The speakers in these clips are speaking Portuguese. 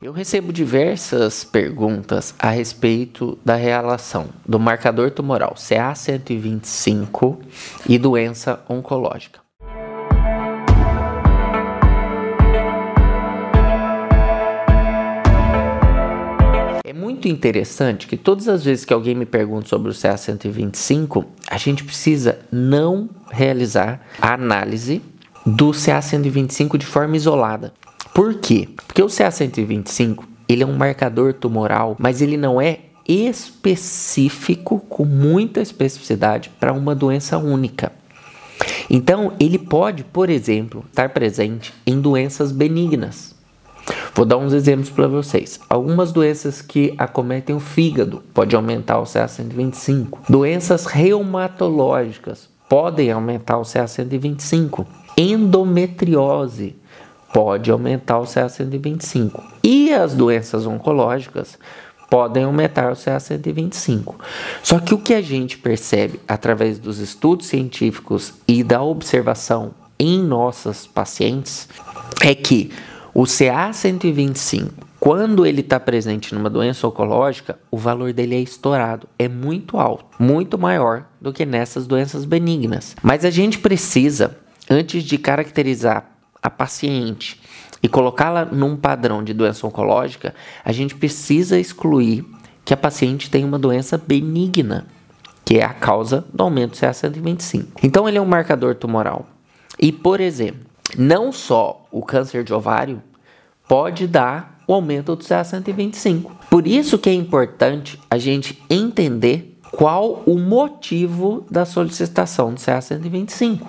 Eu recebo diversas perguntas a respeito da relação do marcador tumoral CA125 e doença oncológica. É muito interessante que todas as vezes que alguém me pergunta sobre o CA125, a gente precisa não realizar a análise do CA125 de forma isolada. Por quê? Porque o CA125 ele é um marcador tumoral, mas ele não é específico com muita especificidade para uma doença única. Então, ele pode, por exemplo, estar presente em doenças benignas. Vou dar uns exemplos para vocês. Algumas doenças que acometem o fígado pode aumentar o CA125. Doenças reumatológicas podem aumentar o CA125. Endometriose pode aumentar o CA125. E as doenças oncológicas podem aumentar o CA125. Só que o que a gente percebe através dos estudos científicos e da observação em nossas pacientes é que o CA125, quando ele está presente numa doença oncológica, o valor dele é estourado, é muito alto, muito maior do que nessas doenças benignas. Mas a gente precisa, antes de caracterizar a paciente e colocá-la num padrão de doença oncológica, a gente precisa excluir que a paciente tem uma doença benigna, que é a causa do aumento do CA125. Então ele é um marcador tumoral. E, por exemplo, não só o câncer de ovário pode dar o aumento do CA125. Por isso que é importante a gente entender qual o motivo da solicitação do CA125.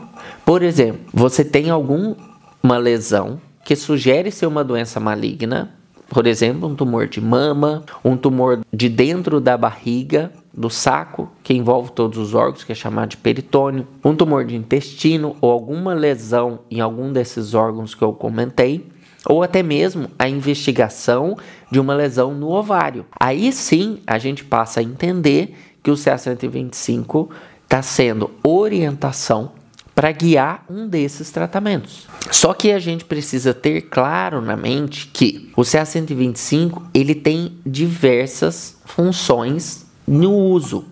Por exemplo, você tem algum uma lesão que sugere ser uma doença maligna, por exemplo, um tumor de mama, um tumor de dentro da barriga, do saco, que envolve todos os órgãos, que é chamado de peritônio, um tumor de intestino ou alguma lesão em algum desses órgãos que eu comentei, ou até mesmo a investigação de uma lesão no ovário. Aí sim a gente passa a entender que o CA125 está sendo orientação para guiar um desses tratamentos. Só que a gente precisa ter claro na mente que o CA125 ele tem diversas funções no uso.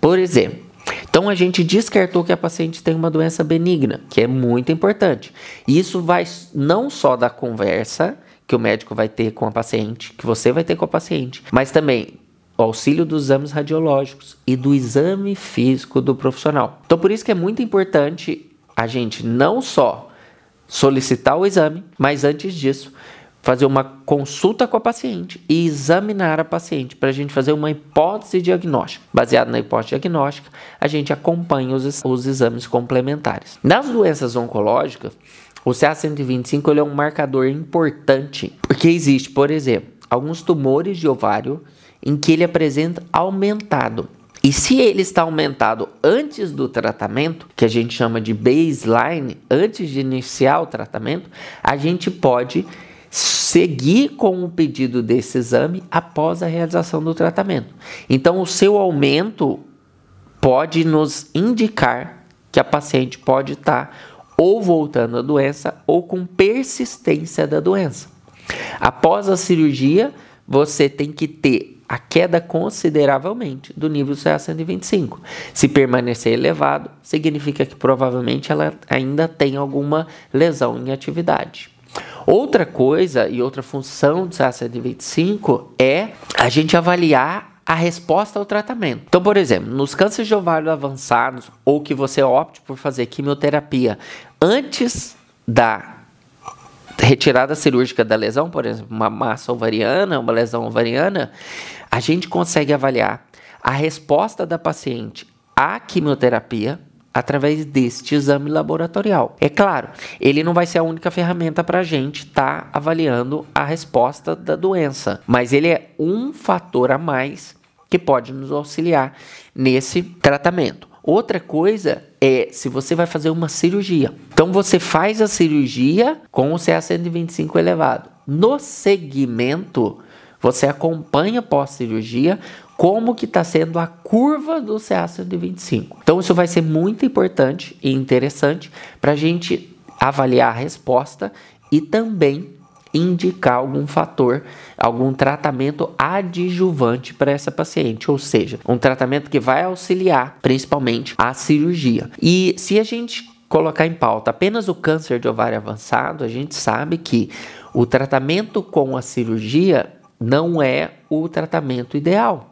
Por exemplo, então a gente descartou que a paciente tem uma doença benigna, que é muito importante. Isso vai não só da conversa que o médico vai ter com a paciente, que você vai ter com a paciente, mas também o auxílio dos exames radiológicos e do exame físico do profissional. Então, por isso que é muito importante a gente não só solicitar o exame, mas antes disso, fazer uma consulta com a paciente e examinar a paciente para a gente fazer uma hipótese diagnóstica. Baseado na hipótese diagnóstica, a gente acompanha os, os exames complementares. Nas doenças oncológicas, o CA125 ele é um marcador importante, porque existe, por exemplo, alguns tumores de ovário em que ele apresenta aumentado. E se ele está aumentado antes do tratamento, que a gente chama de baseline, antes de iniciar o tratamento, a gente pode seguir com o pedido desse exame após a realização do tratamento. Então, o seu aumento pode nos indicar que a paciente pode estar ou voltando à doença ou com persistência da doença. Após a cirurgia, você tem que ter a queda consideravelmente do nível CA125. Se permanecer elevado, significa que provavelmente ela ainda tem alguma lesão em atividade. Outra coisa e outra função do CA125 é a gente avaliar a resposta ao tratamento. Então, por exemplo, nos cânceres de ovário avançados ou que você opte por fazer quimioterapia antes da retirada cirúrgica da lesão, por exemplo, uma massa ovariana, uma lesão ovariana, a gente consegue avaliar a resposta da paciente à quimioterapia através deste exame laboratorial. É claro, ele não vai ser a única ferramenta para a gente estar tá avaliando a resposta da doença, mas ele é um fator a mais que pode nos auxiliar nesse tratamento. Outra coisa é se você vai fazer uma cirurgia. Então você faz a cirurgia com o CA125 elevado. No segmento, você acompanha pós-cirurgia como que está sendo a curva do CA125. Então isso vai ser muito importante e interessante para a gente avaliar a resposta e também indicar algum fator, algum tratamento adjuvante para essa paciente, ou seja, um tratamento que vai auxiliar principalmente a cirurgia. E se a gente colocar em pauta apenas o câncer de ovário avançado, a gente sabe que o tratamento com a cirurgia não é o tratamento ideal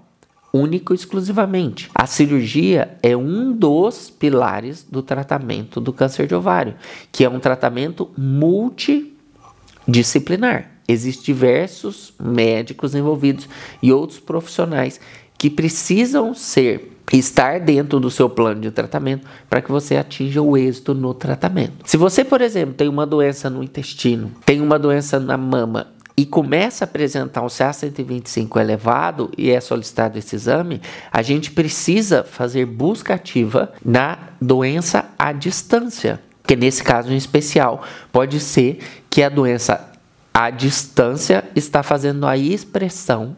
único e exclusivamente. A cirurgia é um dos pilares do tratamento do câncer de ovário, que é um tratamento multidisciplinar. Existem diversos médicos envolvidos e outros profissionais que precisam ser estar dentro do seu plano de tratamento para que você atinja o êxito no tratamento. Se você, por exemplo, tem uma doença no intestino, tem uma doença na mama e começa a apresentar um CA125 elevado e é solicitado esse exame, a gente precisa fazer busca ativa na doença à distância. Que nesse caso em especial, pode ser que a doença à distância está fazendo a expressão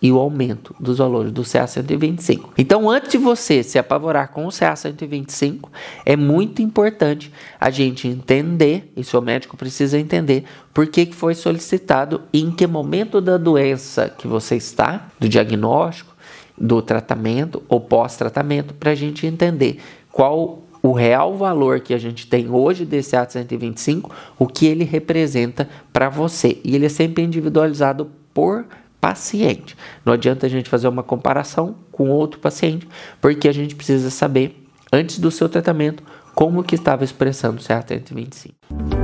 e o aumento dos valores do CA125. Então, antes de você se apavorar com o CA125, é muito importante a gente entender, e seu médico precisa entender, por que, foi solicitado e em que momento da doença que você está, do diagnóstico, do tratamento ou pós-tratamento, para a gente entender qual o real valor que a gente tem hoje desse ato 125, o que ele representa para você. E ele é sempre individualizado por paciente. Não adianta a gente fazer uma comparação com outro paciente, porque a gente precisa saber, antes do seu tratamento, como que estava expressando o CA125.